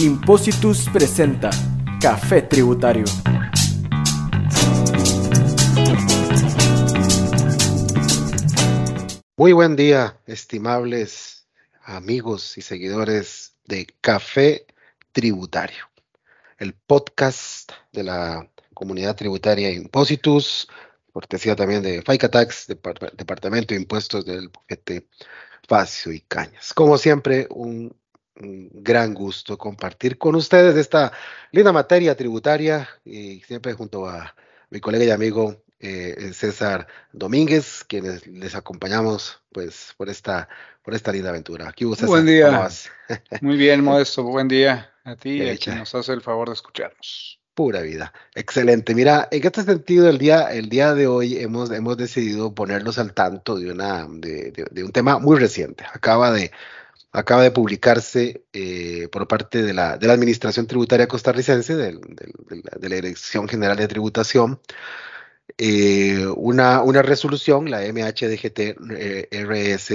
Impositus presenta Café Tributario. Muy buen día, estimables amigos y seguidores de Café Tributario, el podcast de la comunidad tributaria Impositus, cortesía también de FICA Tax, Departamento de Impuestos del Bufete Facio y Cañas. Como siempre, un un gran gusto compartir con ustedes esta linda materia tributaria y siempre junto a mi colega y amigo eh, César Domínguez, quienes les acompañamos pues por esta, por esta linda aventura. Aquí, César, buen día. Muy bien, Modesto. Buen día a ti y a quien nos hace el favor de escucharnos. Pura vida. Excelente. Mira, en este sentido, el día, el día de hoy hemos, hemos decidido ponernos al tanto de, una, de un tema muy reciente. Acaba de acaba de publicarse eh, por parte de la, de la, Administración Tributaria Costarricense, de, la, Dirección General de Tributación, eh, una, una, resolución, la MHDGT RS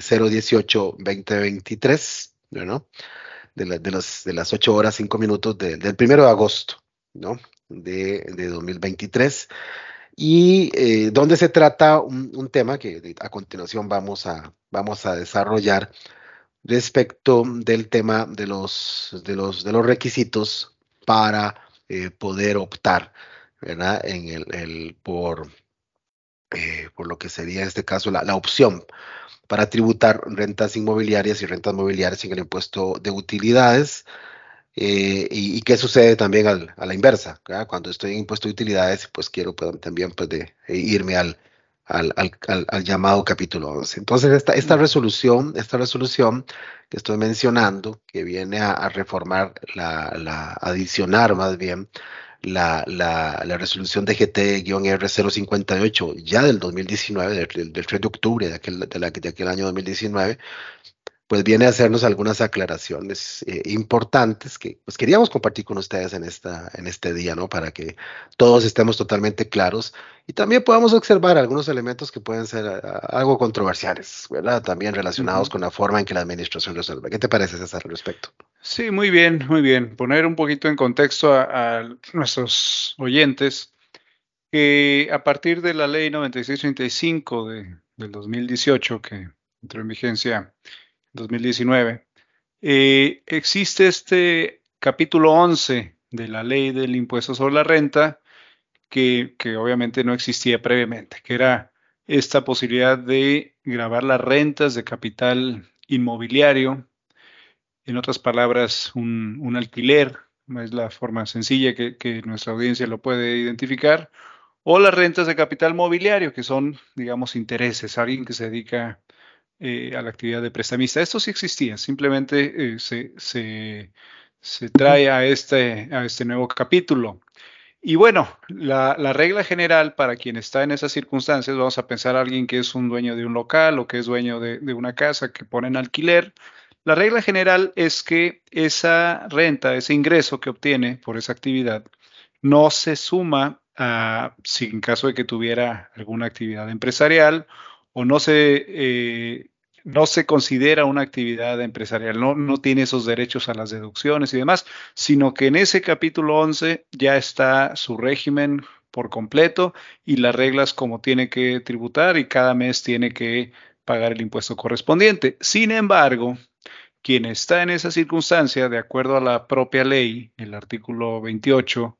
018-2023, ¿no? de, de, los, de las 8 horas 5 minutos del 1 de agosto ¿no? de, de 2023 y eh, donde se trata un, un, tema que a continuación vamos a, vamos a desarrollar respecto del tema de los, de los, de los requisitos para eh, poder optar ¿verdad? En el, por, eh, por lo que sería en este caso la, la, opción para tributar rentas inmobiliarias y rentas mobiliarias en el impuesto de utilidades. Eh, y, qué sucede también al, a la inversa, cuando estoy en impuesto de utilidades, pues quiero pues, también pues, irme al, al, al, al, llamado capítulo 11. Entonces, esta, esta resolución, esta resolución que estoy mencionando, que viene a, reformar, la, la, adicionar más bien la, la, la resolución de GT-R058 ya del 2019, del, del, 3 de octubre de aquel, de, de aquel año 2019, pues viene a hacernos algunas aclaraciones eh, importantes que pues queríamos compartir con ustedes en, esta, en este día, ¿no? Para que todos estemos totalmente claros y también podamos observar algunos elementos que pueden ser ah, algo controversiales, ¿verdad? También relacionados con la forma en que la administración resuelve. ¿Qué te parece, César, al respecto? Sí, muy bien, muy bien. Poner un poquito en contexto a, a nuestros oyentes que a partir de la ley 9635 de, del 2018, que entró en vigencia 2019, eh, existe este capítulo 11 de la ley del impuesto sobre la renta que, que, obviamente no existía previamente, que era esta posibilidad de grabar las rentas de capital inmobiliario, en otras palabras, un, un alquiler, es la forma sencilla que, que, nuestra audiencia lo puede identificar, o las rentas de capital mobiliario, que son, digamos, intereses, alguien que se dedica eh, a la actividad de prestamista. Esto sí existía, simplemente eh, se, se, trae a este, a este nuevo capítulo. Y bueno, la, la, regla general para quien está en esas circunstancias, vamos a pensar a alguien que es un dueño de un local o que es dueño de una casa que pone en alquiler. La regla general es que esa renta, ese ingreso que obtiene por esa actividad, no se suma a, si en caso de que tuviera alguna actividad empresarial o no se, eh, no se considera una actividad empresarial, no, no tiene esos derechos a las deducciones y demás, sino que en ese capítulo 11 ya está su régimen por completo y las reglas como tiene que tributar y cada mes tiene que pagar el impuesto correspondiente. Sin embargo, quien está en esa circunstancia, de acuerdo a la propia ley, el artículo 28,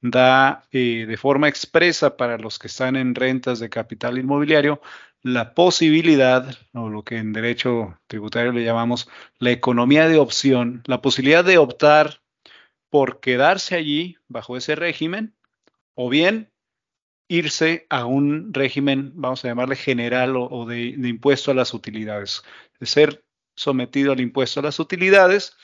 da eh, de forma expresa para los que están en rentas de capital inmobiliario la posibilidad, o lo que en derecho tributario le llamamos la economía de opción, la posibilidad de optar por quedarse allí bajo ese régimen o bien irse a un régimen, vamos a llamarle general o, de, impuesto a las utilidades, de ser sometido al impuesto a las utilidades,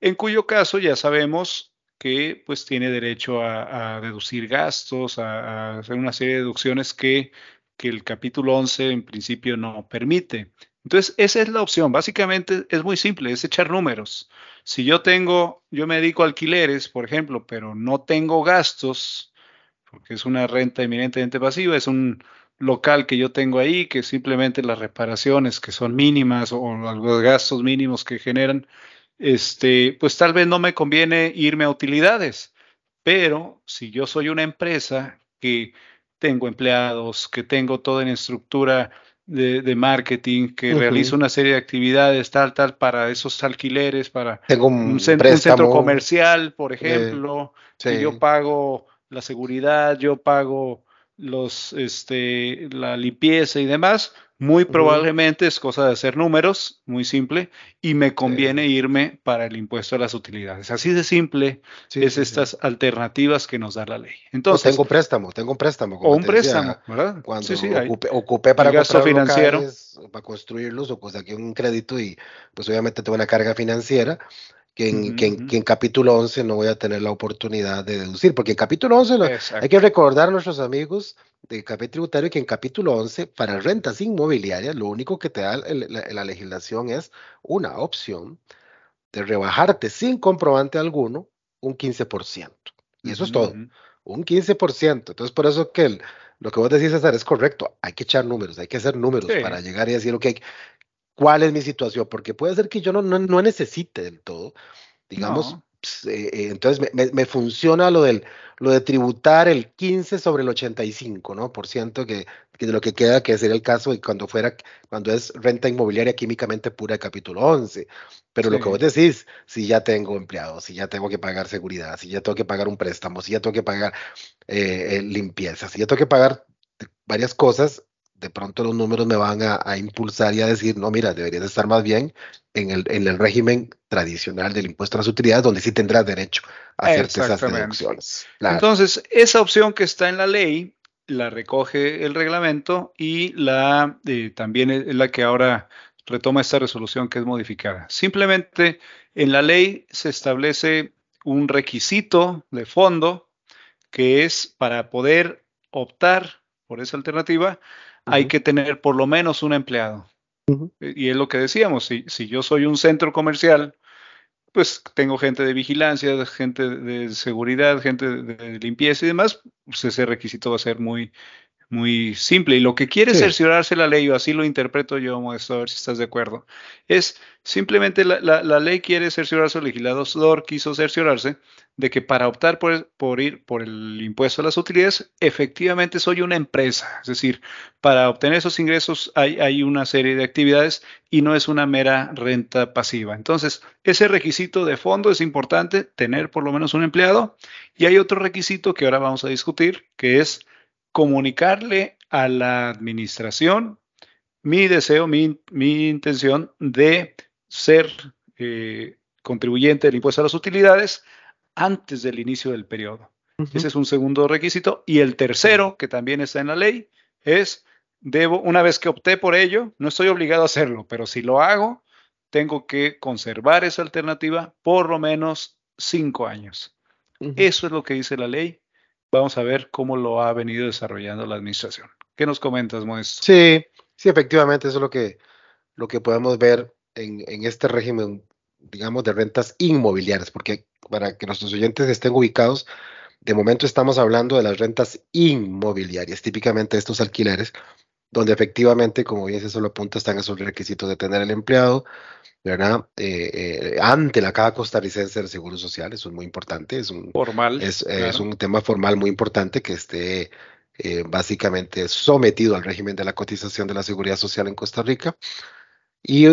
en cuyo caso ya sabemos que pues tiene derecho a, a deducir gastos, a, a, hacer una serie de deducciones que que el capítulo 11 en principio no permite. Entonces, esa es la opción. Básicamente es muy simple, es echar números. Si yo tengo, yo me dedico a alquileres, por ejemplo, pero no tengo gastos, porque es una renta eminentemente pasiva, es un local que yo tengo ahí, que simplemente las reparaciones que son mínimas o los gastos mínimos que generan este, pues tal vez no me conviene irme a utilidades. Pero si yo soy una empresa que tengo empleados, que tengo toda una estructura de, marketing, que realizo una serie de actividades, tal, tal, para esos alquileres, para un, centro, comercial, por eh, ejemplo, que yo pago la seguridad, yo pago los, este, la limpieza y demás, muy probablemente es cosa de hacer números, muy simple, y me conviene irme para el impuesto a las utilidades. Así de simple es estas alternativas que nos da la ley. Entonces, tengo préstamo, tengo un préstamo. o un préstamo, ¿verdad? Cuando ocupé, para gasto financiero. para construirlos, o pues aquí un crédito y pues obviamente tengo una carga financiera que en, que, en, capítulo 11 no voy a tener la oportunidad de deducir, porque en capítulo 11 hay que recordar a nuestros amigos de café tributario que en capítulo 11 para rentas inmobiliarias lo único que te da la, legislación es una opción de rebajarte sin comprobante alguno un 15%. Y eso es todo, un 15%. Entonces por eso que lo que vos decís, César, es correcto. Hay que echar números, hay que hacer números para llegar y decir, ok, cuál es mi situación, porque puede ser que yo no, no, necesite del todo, digamos, pues, eh, eh, entonces me, funciona lo, del, lo de tributar el 15 sobre el 85, ¿no? Por ciento que, de lo que queda, que sería el caso y cuando fuera, cuando es renta inmobiliaria químicamente pura capítulo 11. Pero lo que vos decís, si ya tengo empleados, si ya tengo que pagar seguridad, si ya tengo que pagar un préstamo, si ya tengo que pagar eh, limpieza, si ya tengo que pagar varias cosas, de pronto los números me van a, impulsar y a decir, no, mira, deberías estar más bien en el, en el régimen tradicional del impuesto a las utilidades, donde sí tendrás derecho a hacer esas deducciones. Entonces, esa opción que está en la ley la recoge el reglamento y la eh, también es la que ahora retoma esta resolución que es modificada. Simplemente en la ley se establece un requisito de fondo que es para poder optar por esa alternativa, hay que tener por lo menos un empleado. Y es lo que decíamos, si, si, yo soy un centro comercial, pues tengo gente de vigilancia, gente de seguridad, gente de limpieza y demás, pues ese requisito va a ser muy, muy simple. Y lo que quiere cerciorarse la ley, o así lo interpreto yo, Modesto, a ver si estás de acuerdo, es simplemente la, la, ley quiere cerciorarse, el legislador quiso cerciorarse de que para optar por, por, ir por el impuesto a las utilidades, efectivamente soy una empresa. Es decir, para obtener esos ingresos hay, hay una serie de actividades y no es una mera renta pasiva. Entonces, ese requisito de fondo es importante, tener por lo menos un empleado. Y hay otro requisito que ahora vamos a discutir, que es comunicarle a la administración mi deseo, mi, intención de ser eh, contribuyente del impuesto a las utilidades antes del inicio del periodo. Ese es un segundo requisito. Y el tercero, que también está en la ley, es, debo, una vez que opté por ello, no estoy obligado a hacerlo, pero si lo hago, tengo que conservar esa alternativa por lo menos cinco años. Eso es lo que dice la ley vamos a ver cómo lo ha venido desarrollando la administración. ¿Qué nos comentas, Modesto? Sí, sí, efectivamente, eso es lo que, lo que podemos ver en, en este régimen, digamos, de rentas inmobiliarias, porque para que nuestros oyentes estén ubicados, de momento estamos hablando de las rentas inmobiliarias, típicamente estos alquileres, donde efectivamente, como bien se lo apunta, están esos requisitos de tener el empleado, ¿verdad? Eh, eh, ante la Caja Costarricense del Seguro Social, eso es muy importante, es un, formal, es, es un tema formal muy importante que esté eh, básicamente sometido al régimen de la cotización de la Seguridad Social en Costa Rica y,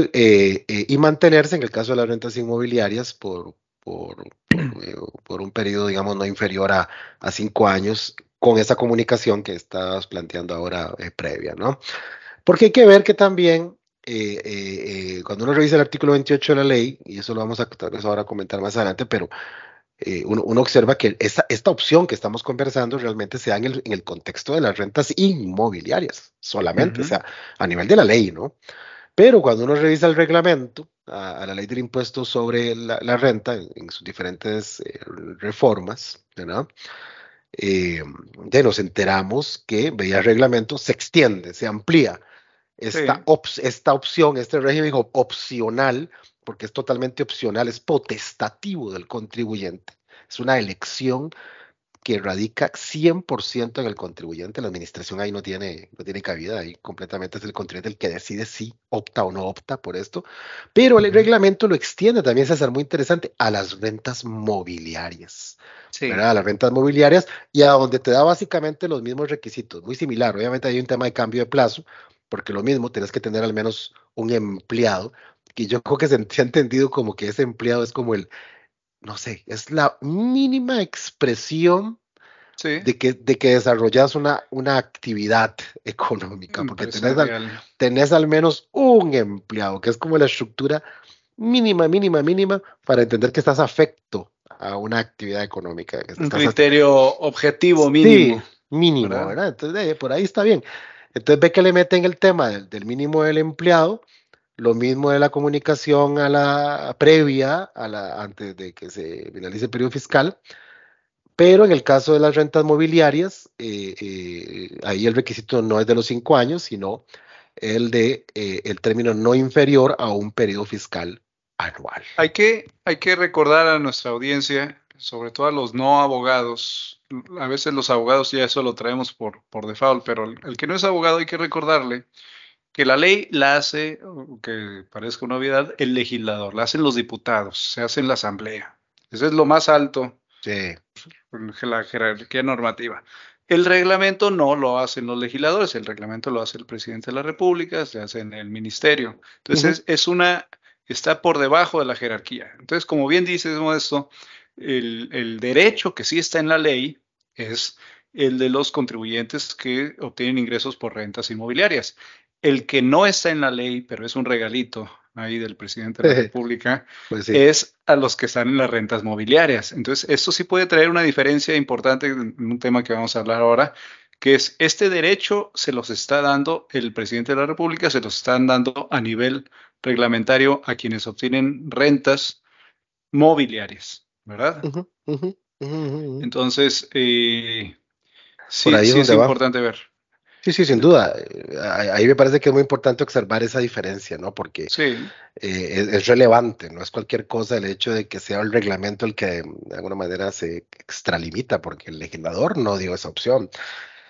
y mantenerse en el caso de las rentas inmobiliarias por, por, por, un periodo, digamos, no inferior a, a cinco años con esa comunicación que estás planteando ahora previa, ¿no? Porque hay que ver que también eh, eh, eh, cuando uno revisa el artículo 28 de la ley, y eso lo vamos a ahora comentar más adelante, pero uno, observa que esta, esta opción que estamos conversando realmente se da en el, en el contexto de las rentas inmobiliarias, solamente, o sea, a nivel de la ley, ¿no? Pero cuando uno revisa el reglamento, a, la ley del impuesto sobre la, renta, en, sus diferentes reformas, ¿no? Ya nos enteramos que, veía el reglamento, se extiende, se amplía esta, esta opción, este régimen opcional, porque es totalmente opcional, es potestativo del contribuyente. Es una elección que radica 100% en el contribuyente. La administración ahí no tiene, no tiene cabida, ahí completamente es el contribuyente el que decide si opta o no opta por esto. Pero el reglamento lo extiende también, César, muy interesante, a las rentas mobiliarias. Sí. A las rentas mobiliarias y a donde te da básicamente los mismos requisitos, muy similar. Obviamente hay un tema de cambio de plazo, porque lo mismo, tienes que tener al menos un empleado, y yo creo que se, se ha entendido como que ese empleado es como el, no sé, es la mínima expresión de, que, de que desarrollas una, una actividad económica, porque tenés al, tenés al, menos un empleado, que es como la estructura mínima, mínima, mínima, para entender que estás afecto a una actividad económica. un criterio objetivo mínimo. Sí, mínimo, ¿verdad? Entonces, por ahí está bien. Entonces ve que le meten el tema del, del mínimo del empleado lo mismo de la comunicación a la previa, a la, antes de que se finalice el periodo fiscal, pero en el caso de las rentas mobiliarias, eh, eh, ahí el requisito no es de los cinco años, sino el de eh, el término no inferior a un periodo fiscal anual. Hay que, hay que recordar a nuestra audiencia, sobre todo a los no abogados, a veces los abogados ya eso lo traemos por, por default, pero el que no es abogado hay que recordarle que la ley la hace, que parezca una obviedad, el legislador, la hacen los diputados, se hace en la asamblea. Ese es lo más alto. Sí. La jerarquía normativa. El reglamento no lo hacen los legisladores, el reglamento lo hace el presidente de la República, se hace en el ministerio. Entonces, es, una, está por debajo de la jerarquía. Entonces, como bien dices, esto, el, el derecho que sí está en la ley es el de los contribuyentes que obtienen ingresos por rentas inmobiliarias. El que no está en la ley, pero es un regalito ahí del presidente de la República, pues es a los que están en las rentas mobiliarias. Entonces, esto sí puede traer una diferencia importante en un tema que vamos a hablar ahora, que es este derecho se los está dando el presidente de la República, se los están dando a nivel reglamentario a quienes obtienen rentas mobiliarias, ¿verdad? Entonces, eh, sí, sí es importante ver. Sí, sí, sin duda. Ahí me parece que es muy importante observar esa diferencia, ¿no? Porque eh, es, relevante, no es cualquier cosa el hecho de que sea el reglamento el que de alguna manera se extralimita, porque el legislador no dio esa opción.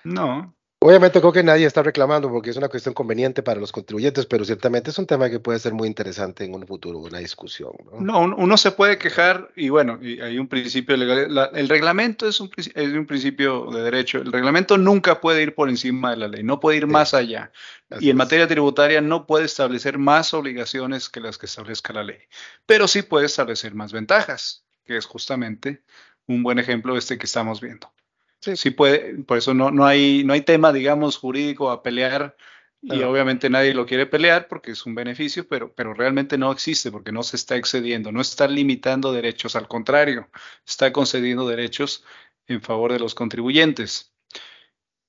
No. Obviamente creo que nadie está reclamando porque es una cuestión conveniente para los contribuyentes, pero ciertamente es un tema que puede ser muy interesante en un futuro, una discusión. No, no uno se puede quejar y bueno, hay un principio legal. el reglamento es un, es un, principio de derecho. El reglamento nunca puede ir por encima de la ley, no puede ir más allá. y en materia tributaria no puede establecer más obligaciones que las que establezca la ley, pero sí puede establecer más ventajas, que es justamente un buen ejemplo este que estamos viendo. Sí. puede, por eso no, no, hay, no hay tema, digamos, jurídico a pelear y obviamente nadie lo quiere pelear porque es un beneficio, pero, pero realmente no existe porque no se está excediendo, no está limitando derechos, al contrario, está concediendo derechos en favor de los contribuyentes.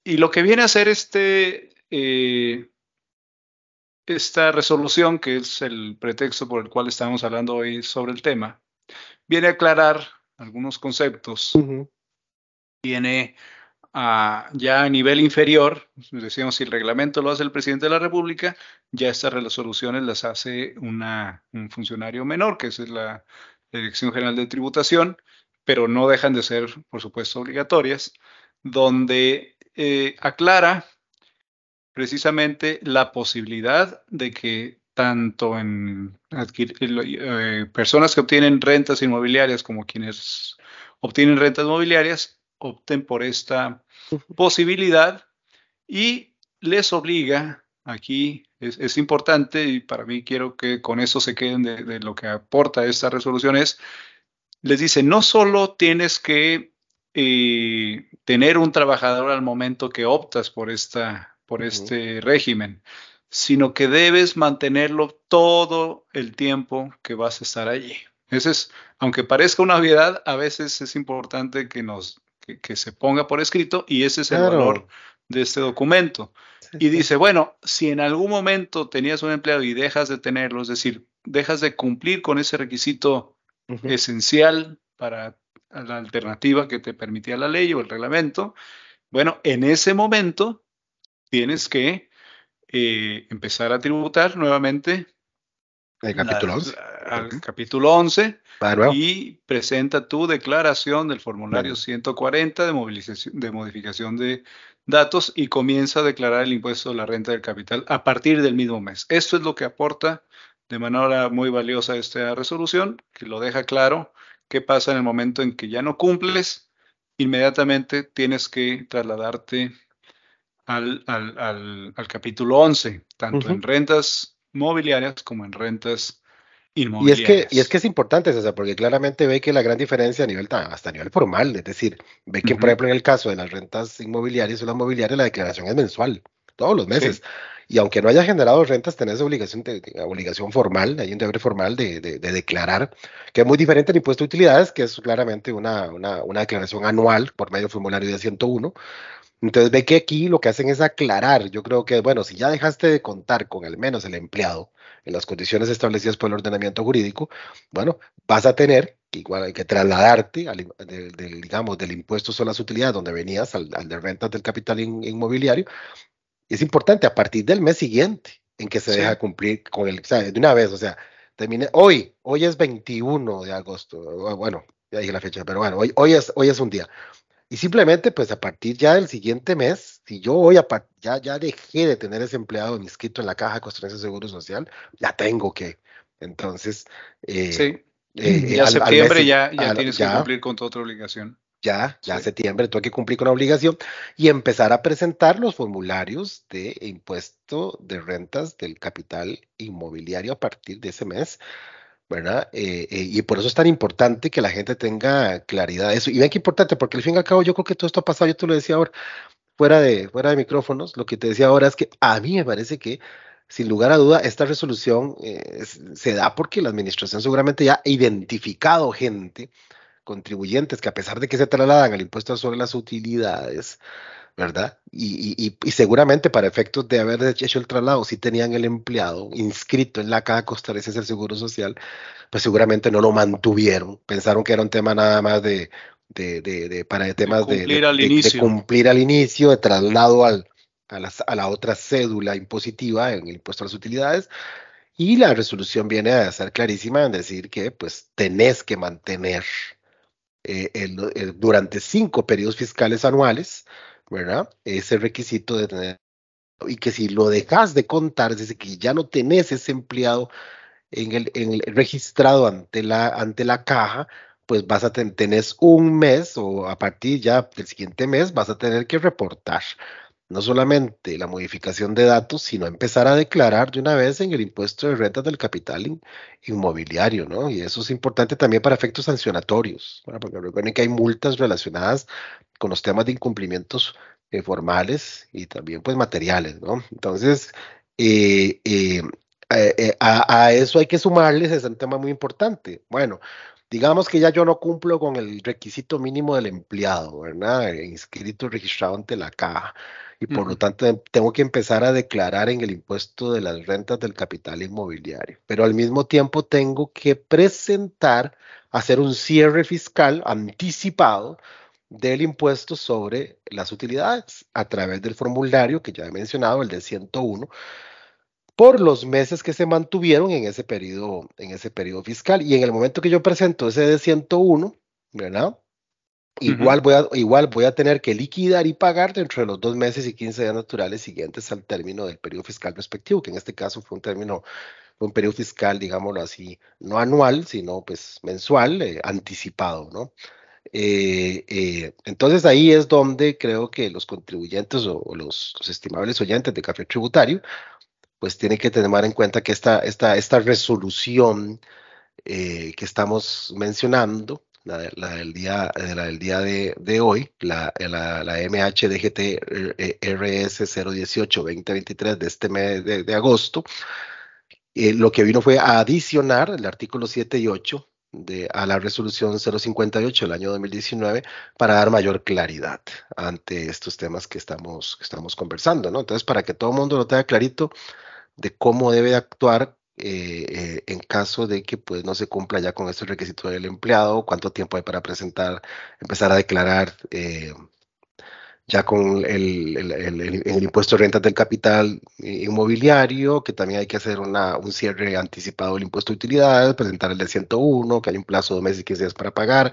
Y lo que viene a hacer este, eh, esta resolución, que es el pretexto por el cual estamos hablando hoy sobre el tema, viene a aclarar algunos conceptos viene a, ya a nivel inferior, decíamos, si el reglamento lo hace el presidente de la República, ya estas resoluciones las hace una, un funcionario menor, que es la Dirección General de Tributación, pero no dejan de ser, por supuesto, obligatorias, donde eh, aclara precisamente la posibilidad de que tanto en eh, personas que obtienen rentas inmobiliarias como quienes obtienen rentas mobiliarias opten por esta posibilidad y les obliga, aquí es, importante y para mí quiero que con eso se queden de, lo que aporta esta resolución es, les dice, no solo tienes que eh, tener un trabajador al momento que optas por, esta, por este régimen, sino que debes mantenerlo todo el tiempo que vas a estar allí. Ese es, aunque parezca una obviedad, a veces es importante que nos que, se ponga por escrito y ese es el valor de este documento. y dice, bueno, si en algún momento tenías un empleado y dejas de tenerlo, es decir, dejas de cumplir con ese requisito esencial para la alternativa que te permitía la ley o el reglamento, bueno, en ese momento tienes que eh, empezar a tributar nuevamente El capítulo 11. al capítulo 11 y presenta tu declaración del formulario 140 de, movilización, de modificación de datos y comienza a declarar el impuesto de la renta del capital a partir del mismo mes. Esto es lo que aporta de manera muy valiosa esta resolución, que lo deja claro qué pasa en el momento en que ya no cumples, inmediatamente tienes que trasladarte al, capítulo 11, tanto en rentas mobiliarias como en rentas y es que, y es que es importante, César, porque claramente ve que la gran diferencia a nivel, hasta a nivel formal, es decir, ve que, por ejemplo, en el caso de las rentas inmobiliarias o las mobiliarias, la declaración es mensual, todos los meses. Y aunque no haya generado rentas, tenés obligación, de, obligación formal, hay un deber formal de, de, declarar, que es muy diferente al impuesto de utilidades, que es claramente una, una, una declaración anual por medio del formulario de 101, entonces ve que aquí lo que hacen es aclarar. Yo creo que, bueno, si ya dejaste de contar con al menos el empleado en las condiciones establecidas por el ordenamiento jurídico, bueno, vas a tener igual hay que trasladarte al, del, digamos, del impuesto sobre las utilidades donde venías al, de rentas del capital inmobiliario. Es importante a partir del mes siguiente en que se deja cumplir con el, o sea, de una vez, o sea, termine, hoy, hoy es 21 de agosto, bueno, ya dije la fecha, pero bueno, hoy, hoy, es, hoy es un día. Y simplemente, pues a partir ya del siguiente mes, si yo hoy ya, ya dejé de tener ese empleado inscrito en la caja de costarricense de seguro social, ya tengo que. Entonces. Eh, sí. Eh, ya septiembre ya, ya tienes que cumplir con tu otra obligación. Ya, ya septiembre tengo que cumplir con la obligación y empezar a presentar los formularios de impuesto de rentas del capital inmobiliario a partir de ese mes ¿verdad? Eh, eh, y por eso es tan importante que la gente tenga claridad de eso. Y vean qué importante, porque al fin y al cabo yo creo que todo esto ha pasado, yo te lo decía ahora, fuera de, fuera de micrófonos, lo que te decía ahora es que a mí me parece que, sin lugar a duda, esta resolución eh, se da porque la administración seguramente ya ha identificado gente, contribuyentes, que a pesar de que se trasladan al impuesto sobre las utilidades, ¿verdad? Y, seguramente para efectos de haber hecho el traslado, si tenían el empleado inscrito en la caja costarricense del Seguro Social, pues seguramente no lo mantuvieron. Pensaron que era un tema nada más de, de, para temas de cumplir, al inicio. cumplir al inicio, de traslado al, a, la, a la otra cédula impositiva en el impuesto a las utilidades. Y la resolución viene a ser clarísima en decir que pues tenés que mantener eh, el, durante cinco periodos fiscales anuales ¿verdad? Ese requisito de tener, y que si lo dejas de contar, es decir, que ya no tenés ese empleado en el, en el registrado ante la, ante la caja, pues vas a tener un mes o a partir ya del siguiente mes vas a tener que reportar no solamente la modificación de datos, sino empezar a declarar de una vez en el impuesto de rentas del capital inmobiliario, ¿no? Y eso es importante también para efectos sancionatorios, porque recuerden que hay multas relacionadas con los temas de incumplimientos eh, formales y también pues materiales, ¿no? Entonces, eh, eh, a, a, eso hay que sumarles, es un tema muy importante. Bueno, digamos que ya yo no cumplo con el requisito mínimo del empleado, ¿verdad? Inscrito, registrado ante la caja y por lo tanto tengo que empezar a declarar en el impuesto de las rentas del capital inmobiliario. Pero al mismo tiempo tengo que presentar, hacer un cierre fiscal anticipado del impuesto sobre las utilidades a través del formulario que ya he mencionado, el de 101, por los meses que se mantuvieron en ese periodo, en ese periodo fiscal. Y en el momento que yo presento ese de 101, ¿verdad? Igual, voy a, igual voy a tener que liquidar y pagar dentro de los dos meses y 15 días naturales siguientes al término del periodo fiscal respectivo, que en este caso fue un término, fue un periodo fiscal, digámoslo así, no anual, sino pues mensual, eh, anticipado, ¿no? Eh, eh, entonces ahí es donde creo que los contribuyentes o, los, estimables oyentes de café tributario, pues tienen que tener en cuenta que esta, esta, esta resolución que estamos mencionando, la, del día, eh, la del día de, de hoy, la, la, la MHDGT RS 018-2023 de este mes de, agosto, eh, lo que vino fue a adicionar el artículo 7 y 8 de, a la resolución 058 del año 2019 para dar mayor claridad ante estos temas que estamos, que estamos conversando, ¿no? Entonces, para que todo el mundo lo tenga clarito de cómo debe actuar eh, eh, en caso de que pues no se cumpla ya con este requisito del empleado, cuánto tiempo hay para presentar, empezar a declarar eh, ya con el, el, impuesto de rentas del capital inmobiliario, que también hay que hacer un cierre anticipado del impuesto de utilidades, presentar el de 101, que hay un plazo de meses y 15 días para pagar.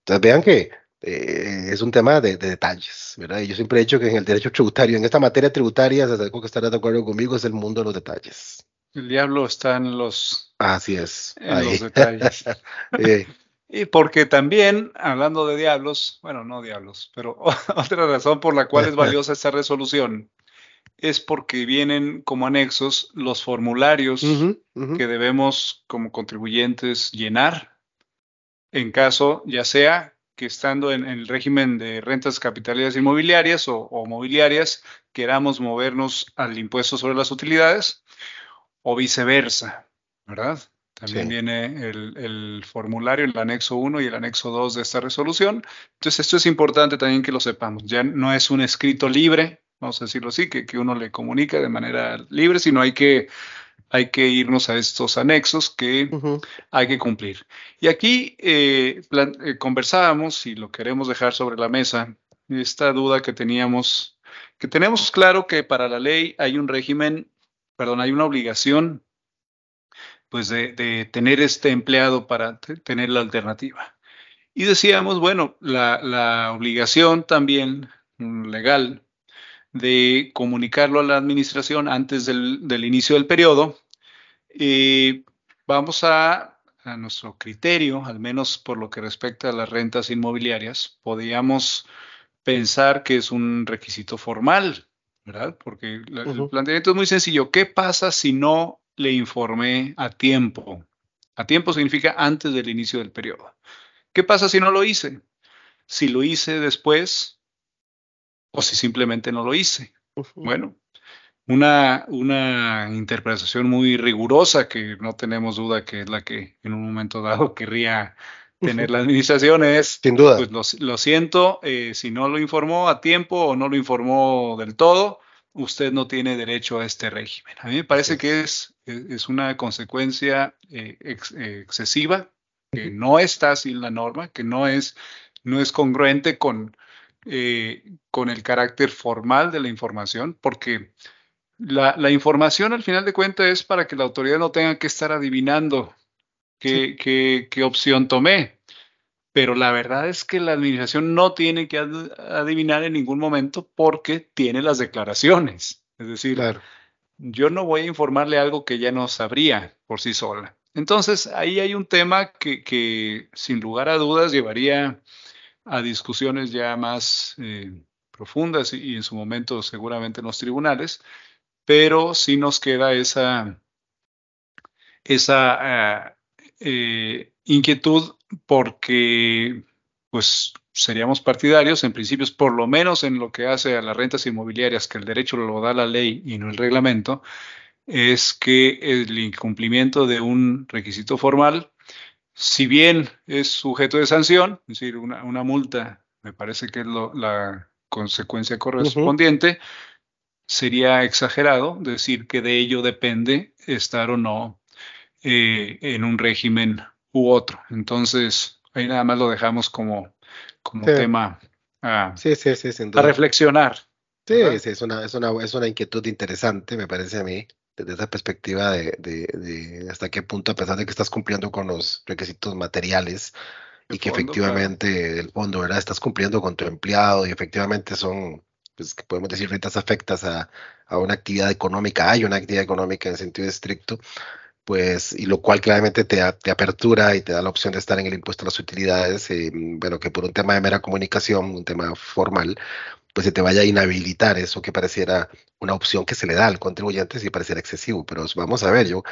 Entonces vean que eh, es un tema de, detalles, ¿verdad? Y yo siempre he dicho que en el derecho tributario, en esta materia tributaria, se que estará de acuerdo conmigo, es el mundo de los detalles. El diablo está en los, Así es. En los detalles. Y porque también, hablando de diablos, bueno, no diablos, pero otra razón por la cual es valiosa esta resolución es porque vienen como anexos los formularios que debemos como contribuyentes llenar en caso ya sea que estando en, el régimen de rentas capitales inmobiliarias o, o, mobiliarias queramos movernos al impuesto sobre las utilidades o viceversa, ¿verdad? También viene el, formulario, el anexo 1 y el anexo 2 de esta resolución. Entonces, esto es importante también que lo sepamos. Ya no es un escrito libre, vamos a decirlo así, que, que uno le comunica de manera libre, sino hay que, hay que irnos a estos anexos que hay que cumplir. Y aquí eh, eh, conversábamos, y lo queremos dejar sobre la mesa, esta duda que teníamos, que tenemos claro que para la ley hay un régimen, perdón, hay una obligación pues de, tener este empleado para tener la alternativa. Y decíamos, bueno, la, obligación también legal de comunicarlo a la administración antes del, inicio del periodo, y vamos a, a nuestro criterio, al menos por lo que respecta a las rentas inmobiliarias, podíamos pensar que es un requisito formal, ¿verdad? Porque el planteamiento es muy sencillo. ¿Qué pasa si no le informé a tiempo. A tiempo significa antes del inicio del periodo. ¿Qué pasa si no lo hice? Si lo hice después o si simplemente no lo hice. Bueno, una, una interpretación muy rigurosa que no tenemos duda que es la que en un momento dado querría tener la administración es, Sin duda. pues lo, siento, eh, si no lo informó a tiempo o no lo informó del todo, usted no tiene derecho a este régimen. A mí me parece que es, es una consecuencia eh, eh, excesiva, que no está así en la norma, que no es, no es congruente con, con el carácter formal de la información, porque la, la, información al final de cuentas es para que la autoridad no tenga que estar adivinando qué, qué, qué opción tomé pero la verdad es que la administración no tiene que adivinar en ningún momento porque tiene las declaraciones. Es decir, yo no voy a informarle algo que ya no sabría por sí sola. Entonces, ahí hay un tema que, sin lugar a dudas llevaría a discusiones ya más eh, profundas y, en su momento seguramente en los tribunales, pero sí nos queda esa, esa eh, inquietud porque pues seríamos partidarios, en principios, por lo menos en lo que hace a las rentas inmobiliarias, que el derecho lo da la ley y no el reglamento, es que el incumplimiento de un requisito formal, si bien es sujeto de sanción, es decir, una, multa, me parece que es la consecuencia correspondiente, sería exagerado decir que de ello depende estar o no eh, en un régimen u otro. Entonces, ahí nada más lo dejamos como, como tema a, sí, sí, a reflexionar. Sí, sí, es una, es, una, es una inquietud interesante, me parece a mí, desde esa perspectiva de, de, hasta qué punto, a pesar de que estás cumpliendo con los requisitos materiales y que efectivamente el fondo, ¿verdad? Estás cumpliendo con tu empleado y efectivamente son, pues, podemos decir, rentas afectas a, a una actividad económica, hay una actividad económica en sentido estricto, pues, y lo cual claramente te, te, apertura y te da la opción de estar en el impuesto a las utilidades, eh, bueno, que por un tema de mera comunicación, un tema formal, pues se te vaya a inhabilitar eso que pareciera una opción que se le da al contribuyente si pareciera excesivo, pero vamos a ver, yo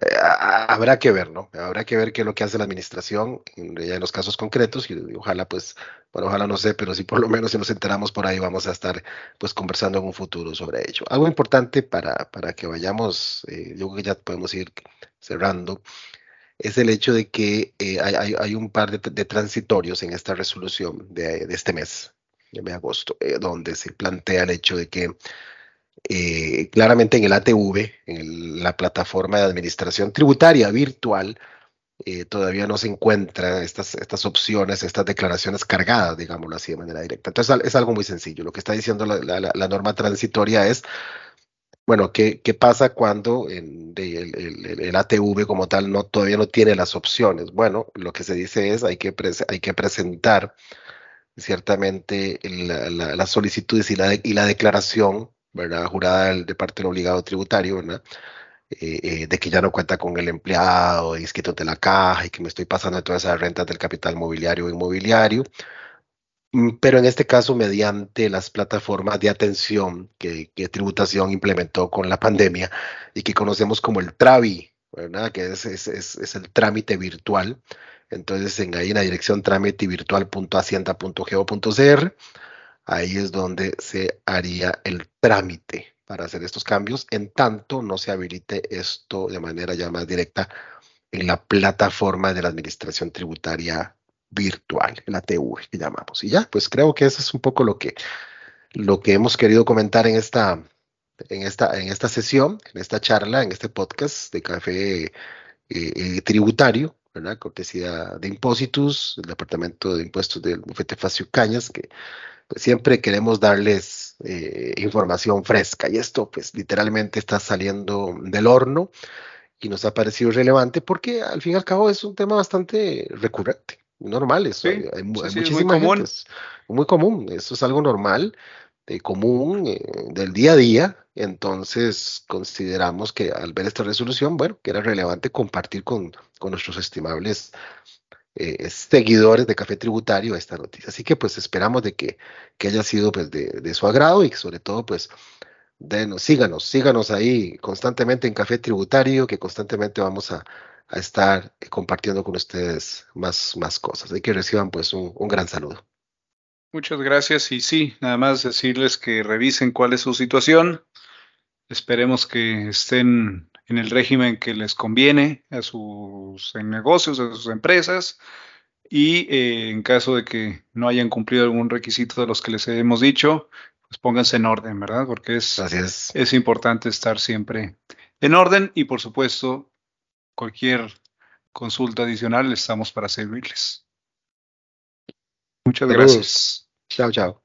eh, habrá que ver, ¿no? Habrá que ver qué es lo que hace la administración en, en los casos concretos y, ojalá, pues, bueno, ojalá no sé, pero si por lo menos si nos enteramos por ahí vamos a estar, pues, conversando en un futuro sobre ello. Algo importante para, para que vayamos, eh, yo creo que ya podemos ir cerrando, es el hecho de que eh, hay, hay, un par de, transitorios en esta resolución de, de este mes, de agosto, donde se plantea el hecho de que eh, claramente en el ATV, en la plataforma de administración tributaria virtual, eh, todavía no se encuentran estas, estas opciones, estas declaraciones cargadas, digámoslo así de manera directa. Entonces es algo muy sencillo. Lo que está diciendo la, norma transitoria es, bueno, ¿qué, qué pasa cuando el, ATV como tal no, todavía no tiene las opciones? Bueno, lo que se dice es hay que, hay que presentar ciertamente la, la, solicitudes y la, y la declaración ¿verdad? jurada de parte del obligado tributario, ¿verdad? Eh, eh, de que ya no cuenta con el empleado, inscrito de la caja y que me estoy pasando todas esas rentas del capital mobiliario o inmobiliario. Mm, pero en este caso, mediante las plataformas de atención que, tributación implementó con la pandemia y que conocemos como el TRAVI, ¿verdad? que es, es, es, el trámite virtual. Entonces, en ahí en la dirección trámitevirtual.hacienda.go.cr, ahí es donde se haría el trámite para hacer estos cambios, en tanto no se habilite esto de manera ya más directa en la plataforma de la Administración Tributaria Virtual, la TV que llamamos. Y ya, pues creo que eso es un poco lo que, lo que hemos querido comentar en esta, en esta, en esta sesión, en esta charla, en este podcast de café eh, eh, tributario, ¿verdad? Cortesía de Impositus, el Departamento de Impuestos del Bufete Facio Cañas, que pues, siempre queremos darles eh, información fresca. Y esto, pues, literalmente está saliendo del horno y nos ha parecido relevante porque al fin y al cabo es un tema bastante recurrente, normal. Eso, hay, muy común. muy común. Eso es algo normal, de común, eh, del día a día. Entonces consideramos que al ver esta resolución, bueno, que era relevante compartir con, con nuestros estimables eh, seguidores de Café Tributario esta noticia. Así que pues esperamos de que, que haya sido pues de, su agrado y sobre todo pues denos, síganos, síganos ahí constantemente en Café Tributario, que constantemente vamos a, a estar compartiendo con ustedes más, más cosas. Así que reciban pues un, un gran saludo. Muchas gracias y sí, nada más decirles que revisen cuál es su situación. Esperemos que estén en el régimen que les conviene a sus negocios, a sus empresas. Y eh, en caso de que no hayan cumplido algún requisito de los que les hemos dicho, pues pónganse en orden, ¿verdad? Porque es, es. importante estar siempre en orden y por supuesto cualquier consulta adicional estamos para servirles. Muchas gracias. Chao, chao.